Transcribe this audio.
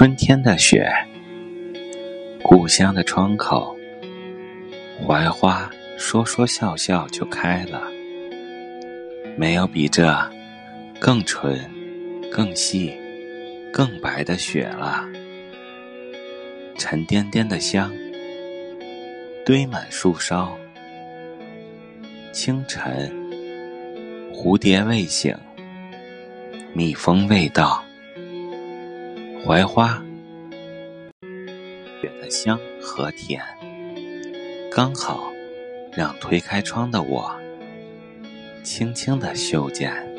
春天的雪，故乡的窗口，槐花说说笑笑就开了。没有比这更纯、更细、更白的雪了。沉甸甸的香，堆满树梢。清晨，蝴蝶未醒，蜜蜂未到。槐花，雪的香和甜，刚好让推开窗的我轻轻的嗅见。